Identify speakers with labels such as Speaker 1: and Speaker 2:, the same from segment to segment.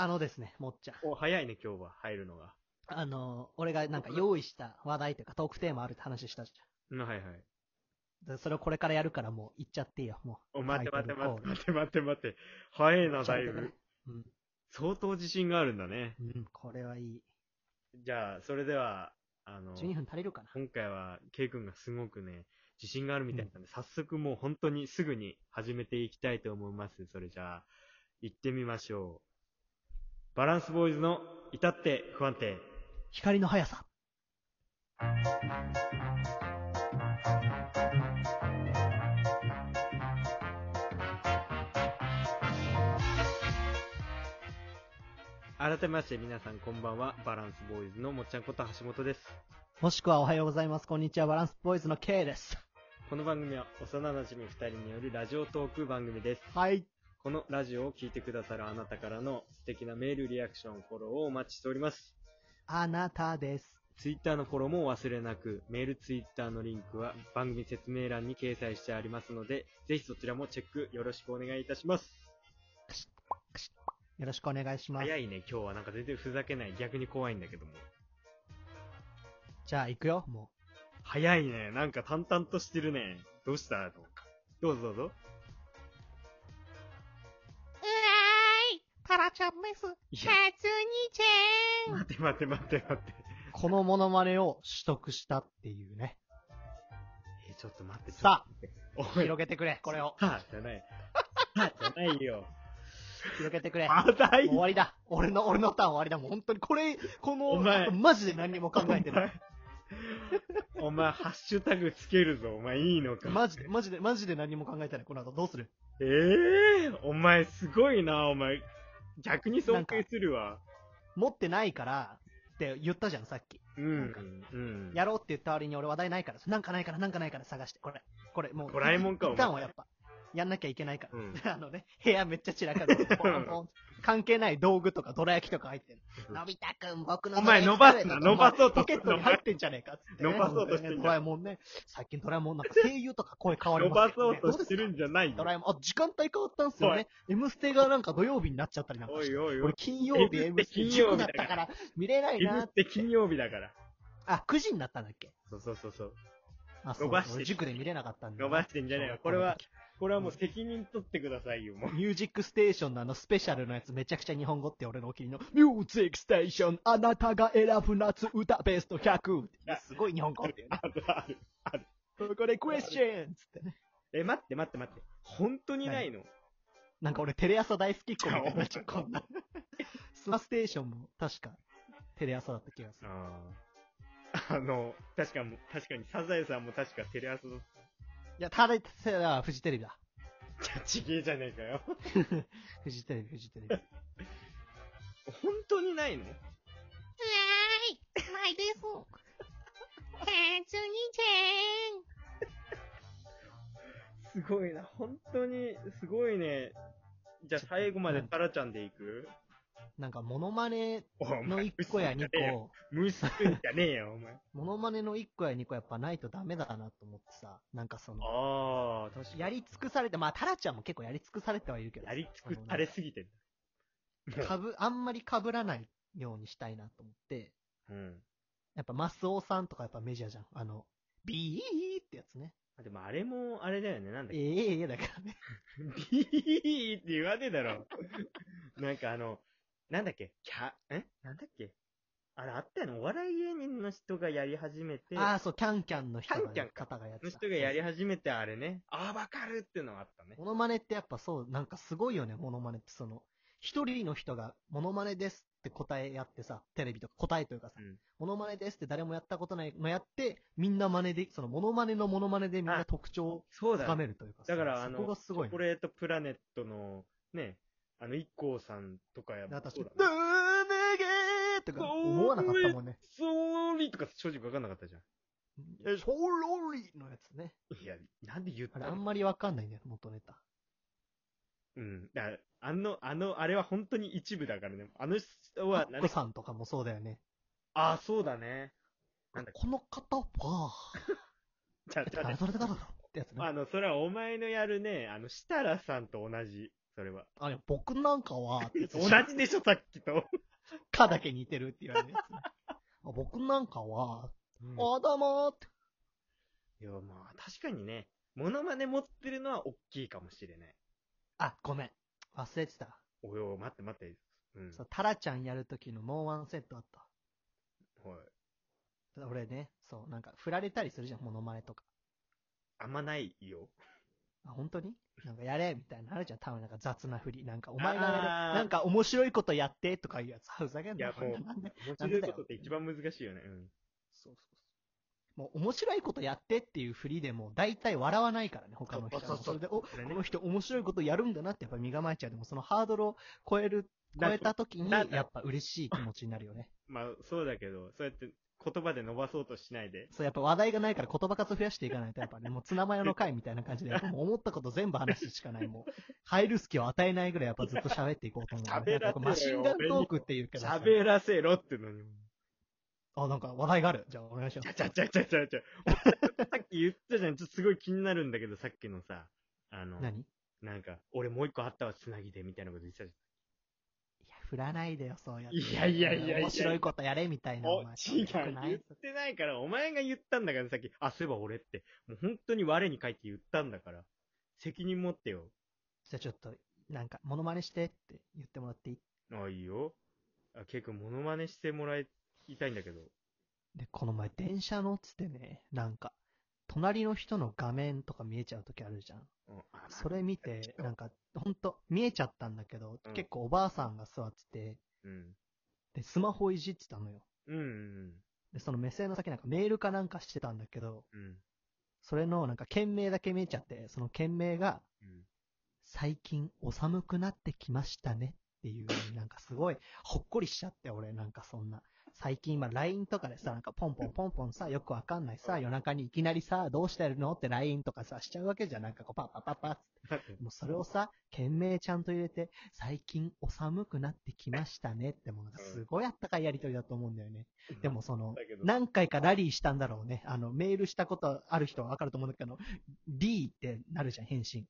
Speaker 1: あのですね、もっちゃん。
Speaker 2: お、早いね、今日は、入るのが。
Speaker 1: あの、俺がなんか用意した話題というかトークテーマあるって話したじ
Speaker 2: うん、はいはい。
Speaker 1: ゃん。でそれをこれからやるからもう言っちゃっていいよ、もう。
Speaker 2: お、待って待って待って待って待って待って。早いな、だいぶ。
Speaker 1: うん。
Speaker 2: 相当自信があるんだね。
Speaker 1: うん、これはいい。
Speaker 2: じゃあ、それでは、あの、
Speaker 1: 12分足りるかな？
Speaker 2: 今回は、ケイ君がすごくね、自信があるみたいなんで、早速もう本当にすぐに始めていきたいと思います。それじゃあ、行ってみましょう。バランスボーイズの至って不安定。
Speaker 1: 光の速さ。
Speaker 2: 改めまして皆さんこんばんは、バランスボーイズのもっちゃんこと橋本です。
Speaker 1: もしくはおはようございます。こんにちは。バランスボーイズの K です。
Speaker 2: この番組は幼馴染二人によるラジオトーク番組です。
Speaker 1: はい。
Speaker 2: このラジオを聞いてくださるあなたからの素敵なメール、リアクション、フォローをお待ちしております。
Speaker 1: あなたです。
Speaker 2: ツイッターのフォローも忘れなく、メール、ツイッターのリンクは番組説明欄に掲載してありますので、ぜひそちらもチェックよろしくお願いいたします。
Speaker 1: よろしくお願いします。
Speaker 2: 早いね、今日はなんか全然ふざけない。逆に怖いんだけども。
Speaker 1: じゃあ行くよ、も
Speaker 2: 早いね、なんか淡々としてるね。どうした？のどうぞどうぞ。
Speaker 3: ちゃんです。
Speaker 2: いや
Speaker 3: カツニちゃん
Speaker 2: 待って待って待って待って。
Speaker 1: う。このモノマネを取得したっていうね。
Speaker 2: え、ちょっと待って。
Speaker 1: さ
Speaker 2: あ、
Speaker 1: 広、げてくれ、これを。
Speaker 2: はあ、じゃない。はあ、じゃないよ。
Speaker 1: 広げてくれ。
Speaker 2: まだい
Speaker 1: もう終わりだ。俺の、俺のターン終わりだ。もう本当に、これ、この、
Speaker 2: お前
Speaker 1: マジで何も考えてない。
Speaker 2: お前、ハッシュタグつけるぞ。お前、いいのか。
Speaker 1: マジで、マジで、マジで何も考えてない。この後どうする？
Speaker 2: ええお前、すごいな、お前。逆に尊敬するわ。
Speaker 1: 持ってないから、って言ったじゃん、さっき。
Speaker 2: うん。うん。
Speaker 1: やろうって言った割に俺話題ないから、なんかないから、なんかないから探して。これ、これ、もう。
Speaker 2: ドラえもんかお前
Speaker 1: 一旦はやっぱ、やんなきゃいけないから。
Speaker 2: うん
Speaker 1: あのね、部屋めっちゃ散らかる。ポンポン関係ない道具とか、どら焼きとか入ってる。のび太くん、僕の
Speaker 2: お前伸ばすな伸ばそうと
Speaker 1: ポケットに入ってんじゃねえかっつってね、
Speaker 2: 伸ばそうとしてんじゃん
Speaker 1: ドラえもんね、最 近ドラえもんなんか声優とか声変わり
Speaker 2: 伸
Speaker 1: ますよね
Speaker 2: ばそうとしてるんじゃないよ。
Speaker 1: ドラえもん、あ、時間帯変わったんすよね。M ステがなんか土曜日になっちゃったりなんかして。
Speaker 2: おいおいおい。
Speaker 1: 俺金曜日
Speaker 2: M
Speaker 1: M
Speaker 2: ステ
Speaker 1: ステ
Speaker 2: 金曜日だ
Speaker 1: ったからら見れないな
Speaker 2: って金曜日だから。
Speaker 1: あ、9時になったんだっけ？
Speaker 2: そうそうそうそう。
Speaker 1: あ、
Speaker 2: 伸ばして
Speaker 1: 俺塾で見れなかったんだ。
Speaker 2: 伸ばしてんじゃねえよ。これは、これはもう責任取ってくださいよ、もう。
Speaker 1: ミュージックステーションのあのスペシャルのやつめちゃくちゃ日本語って俺のお気に入りのミュージックステーションあなたが選ぶ夏歌ベスト100ってすごい日本語ってね。
Speaker 2: あるある。ある。
Speaker 1: ここでクエスチョンつってね。
Speaker 2: え、待って待って待って。本当にないの？
Speaker 1: なんか俺テレ朝大好きっ子みたいになっちゃう、こんな。スマステーションも確かテレ朝だった気がする。
Speaker 2: ああ。あの、確かも、確かにサザエさんも確かテレ朝
Speaker 1: いや、ただ、それはフジテレビだ。
Speaker 2: た。じゃあちげえじゃねえかよ。
Speaker 1: フジテレビ、フジテレビ。
Speaker 2: 本当にないの？
Speaker 3: うわーいないです。カツニち
Speaker 2: すごいな。本当に、すごいね。じゃあ最後までタラちゃんでいく？
Speaker 1: なんかモノマネ
Speaker 2: お
Speaker 1: の1個や2個、
Speaker 2: 無視すんじゃねえよ、お前。
Speaker 1: モノマネの1個や2個やっぱないとダメだなと思ってさ、なんかその、
Speaker 2: ああ、確かに。
Speaker 1: やり尽くされて、まあ、タラちゃんも結構やり尽くされてはいるけどさ、
Speaker 2: やり尽くされすぎてる。
Speaker 1: かぶ、あんまり被らないようにしたいなと思って、
Speaker 2: うん。
Speaker 1: やっぱマスオさんとかやっぱメジャーじゃん。あの、ビーってやつね。
Speaker 2: あでもあれも、あれだよね、なんだっけ。
Speaker 1: ええだからね。
Speaker 2: ビーって言わねえだろ。なんかあの、なんだっけ、キャ、え？なんだっけ？あれあったよね、お笑い芸人の人がやり始めて、
Speaker 1: ああ、そう、キャンキャンの人が
Speaker 2: キャンキャンか
Speaker 1: 方がやってた。
Speaker 2: の人がやり始めてあれね、ああ、わかるっていうのがあったね。
Speaker 1: モノマネってやっぱそう、なんかすごいよね、モノマネってその、一人の人がモノマネですって答えやってさ、テレビとか答えというかさ、
Speaker 2: うん
Speaker 1: モノマネですって誰もやったことないのやって、みんな真似で、そのモノマネのモノマネでみんな
Speaker 2: あ
Speaker 1: 特徴をつか
Speaker 2: そうだね。
Speaker 1: めるというかさ
Speaker 2: だから、あの、
Speaker 1: そこがすごいね
Speaker 2: チョコ。レートプラネットの、ね、あの、一 k さんとかや
Speaker 1: で私、
Speaker 2: そう
Speaker 1: ド
Speaker 2: だね
Speaker 1: ゥーネゲーとか思わなかったもんね。
Speaker 2: ソーリーとか正直わかんなかったじゃん。
Speaker 1: え、ソロリのやつね。
Speaker 2: いや、なんで言ったの？
Speaker 1: あれあんまりわかんないね、元ネタ。
Speaker 2: うん。だからあの、あの、あれは本当に一部だからね。あの人は
Speaker 1: アッコさんとかもそうだよね。
Speaker 2: ああ、そうだね。なんだっけ？
Speaker 1: この方は、
Speaker 2: じゃあ、じゃあ
Speaker 1: 誰誰誰だろうってやつね。
Speaker 2: あの、それはお前のやるね、あの、設楽さんと同じ。それは。
Speaker 1: あ、いや僕なんかは、
Speaker 2: 同じでしょ、さっきと。
Speaker 1: かだけ似てるって言われるやつ僕なんかは、あ、どうもーって。
Speaker 2: いや、まあ、確かにね、モノマネ持ってるのは大きいかもしれない。
Speaker 1: あ、ごめん。忘れてた。
Speaker 2: おいおい、待って待って。うん。
Speaker 1: そう、タラちゃんやるときのもうワンセットあった。
Speaker 2: はい。
Speaker 1: 俺ね、そう、なんか、振られたりするじゃん、モノマネとか。
Speaker 2: あんまないよ。
Speaker 1: あ、本当に？なんかやれみたいなのあるじゃん、多分なんか雑な振り。なんか、お前がやる。
Speaker 2: あー
Speaker 1: なんか面白いことやってとかいうやつ。あふざけんな
Speaker 2: いや、もう、
Speaker 1: なんで
Speaker 2: 面白いことって一番難しいよね。うん。
Speaker 1: そうそうそう。もう面白いことやってっていう振りでも、大体笑わないからね、他の人は。
Speaker 2: そうそうそう
Speaker 1: それで、お、
Speaker 2: それね
Speaker 1: この人面白いことやるんだなってやっぱ身構えちゃう。でもそのハードルを超える、超
Speaker 2: だ
Speaker 1: えた時に、やっぱ嬉しい気持ちになるよね。
Speaker 2: まあ、そうだけど、そうやって言葉で伸ばそうとしないで。
Speaker 1: そう、やっぱ話題がないから言葉数増やしていかないと、やっぱね、もうツナマヨの回みたいな感じで、もう思ったこと全部話すしかない。もう、入る隙を与えないぐらいやっぱずっと喋っていこうと思う、
Speaker 2: 喋らせろ
Speaker 1: マシンガントークっていうけどさ。
Speaker 2: 喋らせろってのに。
Speaker 1: あ、なんか話題がある。じゃあお願いします。
Speaker 2: ちゃちゃちゃちゃちゃちゃ。さっき言ったじゃん。ちょっとすごい気になるんだけど、さっきのさ、あの、
Speaker 1: 何？い
Speaker 2: なんか、俺もう一個あったわ、つなぎで、みたいなこと言ってたじ
Speaker 1: や、振らないでよ、そうやって。
Speaker 2: いやいやいやいや
Speaker 1: 面白いことやれ、みたい。な。
Speaker 2: お、
Speaker 1: お前
Speaker 2: 違う、言ってないから、お前が言ったんだから、さっき、あ、そういえば俺って、もう本当に我に返って言ったんだから、責任持ってよ。
Speaker 1: じゃあちょっと、なんか、モノマネしてって言ってもらっていい？
Speaker 2: あ、いいよ。あ、結構モノマネしてもらいたいんだけど。
Speaker 1: で、この前電車乗っててね、なんか、隣の人の画面とか見えちゃうときあるじゃん。
Speaker 2: うんあ
Speaker 1: それ見て、なんか、ほんと、見えちゃったんだけど、
Speaker 2: うん
Speaker 1: 結構おばあさんが座ってて、
Speaker 2: うん。
Speaker 1: で、スマホいじってたのよ。
Speaker 2: うんうん
Speaker 1: で、その目線の先なんかメールかなんかしてたんだけど、
Speaker 2: うん。うん。
Speaker 1: それのなんか件名だけ見えちゃって、その件名が、
Speaker 2: うん。
Speaker 1: 最近お寒くなってきましたねっていう、なんかすごいほっこりしちゃって、俺なんかそんな。最近今 LINE とかでさ、なんかポンポンポンポンさ、よくわかんないさ、夜中にいきなりさ、どうしてるの？って LINE とかさ、しちゃうわけじゃん。なんかこうパッパッパッパッつってもうそれをさ、件名ちゃんと入れて、最近お寒くなってきましたねってもうなんかすごいあったかいやりとりだと思うんだよね。でもその何回かラリーしたんだろうね。あの、メールしたことある人はわかると思うんだけど、D ってなるじゃん、返信。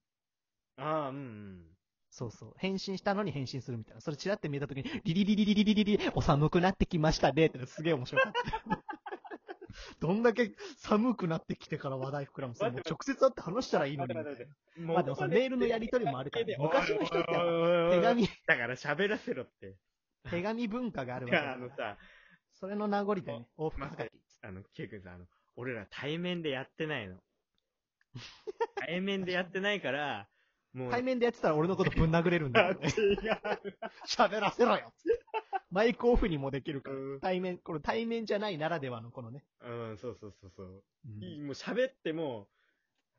Speaker 2: ああ、うんうん。
Speaker 1: そうそう。返信したのに返信するみたいな。それチラって見えたときに、リリリリリリリリリリ、お寒くなってきましたねってすげえ面白かった。どんだけ寒くなってきてから話題膨らむそれもう直接会って話したらいいのに。まあでもそのメールのやりとりもあるからね昔の人って手紙、
Speaker 2: だから喋らせろって。
Speaker 1: 手紙文化がある、わけだから。
Speaker 2: あのさ、
Speaker 1: それの名残でね、往復はがき。
Speaker 2: あの、ケイ君さん、あの、俺ら対面でやってないの。対面でやってないから、もう、
Speaker 1: 対面でやってたら俺のことぶん殴れるんだ
Speaker 2: あ
Speaker 1: けど
Speaker 2: 違
Speaker 1: ね。
Speaker 2: う。
Speaker 1: 喋らせろよマイクオフにもできるから。
Speaker 2: うん
Speaker 1: 対面、これ対面じゃないならではのこのね。
Speaker 2: うん、そうそうそうそう。
Speaker 1: うん
Speaker 2: いいもう喋っても、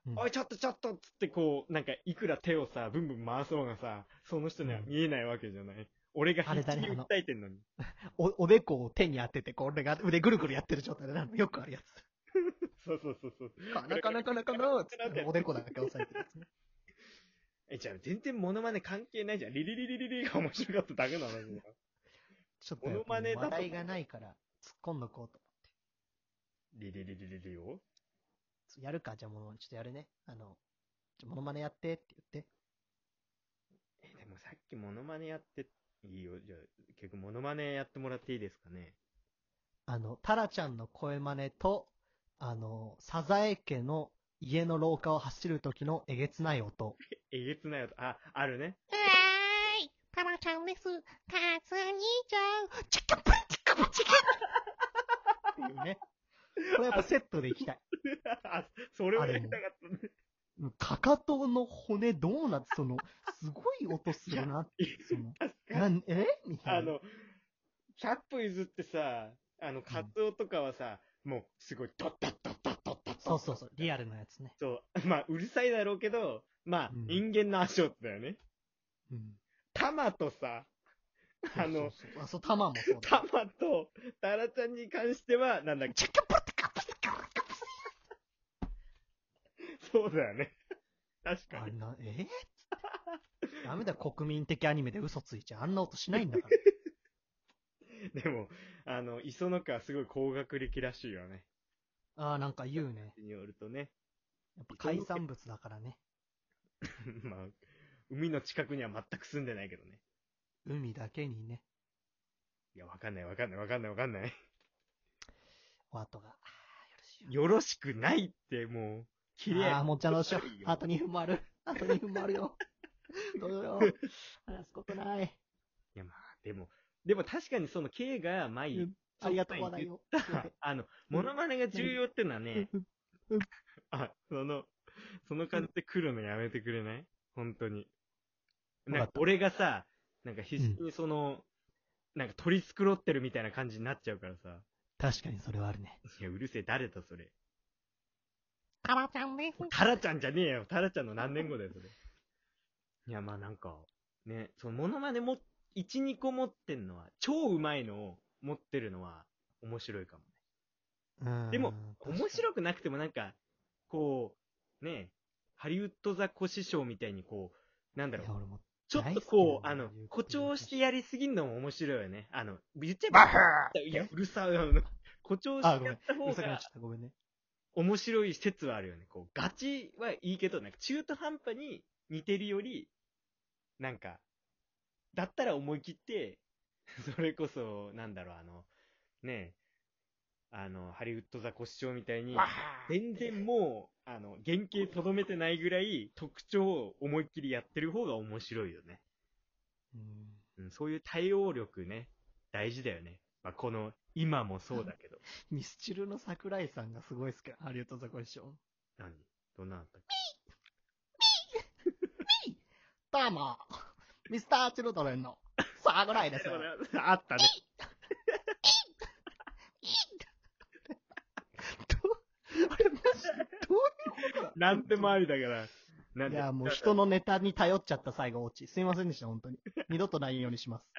Speaker 1: うん
Speaker 2: おい、ちょっとちょっとっつってこう、なんか、いくら手をさ、ブンブン回そうがさ、その人には見えないわけじゃない。俺が
Speaker 1: あれだねあの？
Speaker 2: 訴えてんのに。
Speaker 1: お、おでこを手に当てて、こう俺が腕ぐるぐるやってる状態で、よくあるやつ。
Speaker 2: そうそうそうそう。
Speaker 1: かなかなかなかなーっつって、おでこだけ押さえてるやつね。
Speaker 2: え、じゃあ全然モノマネ関係ないじゃん。リリリリリリが面白かっただけなのに。
Speaker 1: ちょっと
Speaker 2: モノマネだと
Speaker 1: 話題がないから、突っ込んどこうと
Speaker 2: リリリリリリを
Speaker 1: 思って。やるか、じゃあもう、ちょっとやるね。あの、じゃあモノマネやってって言って。
Speaker 2: え、でもさっきモノマネやって、いいよ。じゃあ、結局モノマネやってもらっていいですかね。
Speaker 1: あの、タラちゃんの声真似と、あの、サザエ家の家の廊下を走る時のえげつない音。
Speaker 2: えげつないよ。あ、あるね。
Speaker 3: うわーい、タラちゃんです。カツニちゃん。
Speaker 1: チキャプンチキャプンチキャっていうね。これやっぱセットでいきたい。
Speaker 2: あ、それをやりたかったね。
Speaker 1: かかとの骨どうなって、その、すごい音するなって、その、え？みたいな。
Speaker 2: あの、100歩譲ってさ、あの、カツオとかはさ、もう、すごい、ドッドッドッドッドッ
Speaker 1: そうそうそう、リアルなやつね。
Speaker 2: そう。まあ、うるさいだろうけど、まあ、
Speaker 1: うん
Speaker 2: 人間の足音だよね。
Speaker 1: うん。
Speaker 2: タマとさ、あの、
Speaker 1: そうそうそう、あ、そう、タマもそうだ。
Speaker 2: タマとタラちゃんに関しては、なんだっけ、そうだよね。確かに。
Speaker 1: あれな、え？ダメだよ、国民的アニメで嘘ついちゃう。あんな音しないんだから。
Speaker 2: でも、あの、磯野家はすごい高学歴らしいよね。
Speaker 1: ああ、なんか言うね。
Speaker 2: によるとね。
Speaker 1: やっぱ海産物だからね。
Speaker 2: まあ、海の近くには全く住んでないけどね。
Speaker 1: 海だけにね、
Speaker 2: いや、わかんないわかんないわかんないわかんない。
Speaker 1: お後が。よろ
Speaker 2: よろしくないって、もう。綺麗。
Speaker 1: ああ、もうちゃんどうしようあと2分もある。あと2分もあるよ。どうしよう。話すことない。
Speaker 2: いや、まあ、でも、でも確かにその K が前言っ
Speaker 1: ありがとう、話題を。
Speaker 2: た、あの、モノマネが重要ってのはね あ、その、その感じで来るのやめてくれない？本当に。
Speaker 1: わかった
Speaker 2: なんか俺がさ、なんか必死にその、なんか取り繕ってるみたいな感じになっちゃうからさ。
Speaker 1: 確かにそれはあるね。
Speaker 2: いや、うるせえ、誰だそれ？
Speaker 3: タラちゃんです。
Speaker 2: タラちゃんじゃねえよ。タラちゃんの何年後だよ、それ。いや、まあなんか、ね、そのモノマネも、1、2個持ってんのは、超うまいのを持ってるのは面白いかもね。
Speaker 1: うん
Speaker 2: でも、面白くなくてもなんか、こう、ね、ハリウッドザコシショウみたいにこう、なんだろう。ちょっとこう、あの、誇張してやりすぎるのも面白いよね。あの、言っちゃえ
Speaker 1: バ
Speaker 2: ば、
Speaker 1: ハ
Speaker 2: いや、うるさいよ。誇張
Speaker 1: あ、
Speaker 2: して。やった方が。面白い説はあるよね。こう、ガチはいいけど、なんか中途半端に似てるより、なんか、だったら思い切って、それこそ、なんだろう、あの、ねえ、あの、ハリウッドザコシショウみたいに、全然もう、あの、原型とどめてないぐらい特徴を思いっきりやってる方が面白いよね。
Speaker 1: うん
Speaker 2: うん、そういう対応力ね、大事だよね。まあ、この、今もそうだけど。
Speaker 1: ミスチルの桜井さんがすごい好きなハリウッドザコシショウ。
Speaker 2: 何？どんなのあったっ
Speaker 1: どうも、ミスターチルドレンの桜井です。
Speaker 2: けあったね。
Speaker 1: あれマジでどういうことだ
Speaker 2: なんでもありだから。なんで
Speaker 1: いや、もう人のネタに頼っちゃった最後落ち。すいませんでした、本当に。二度とないようにします。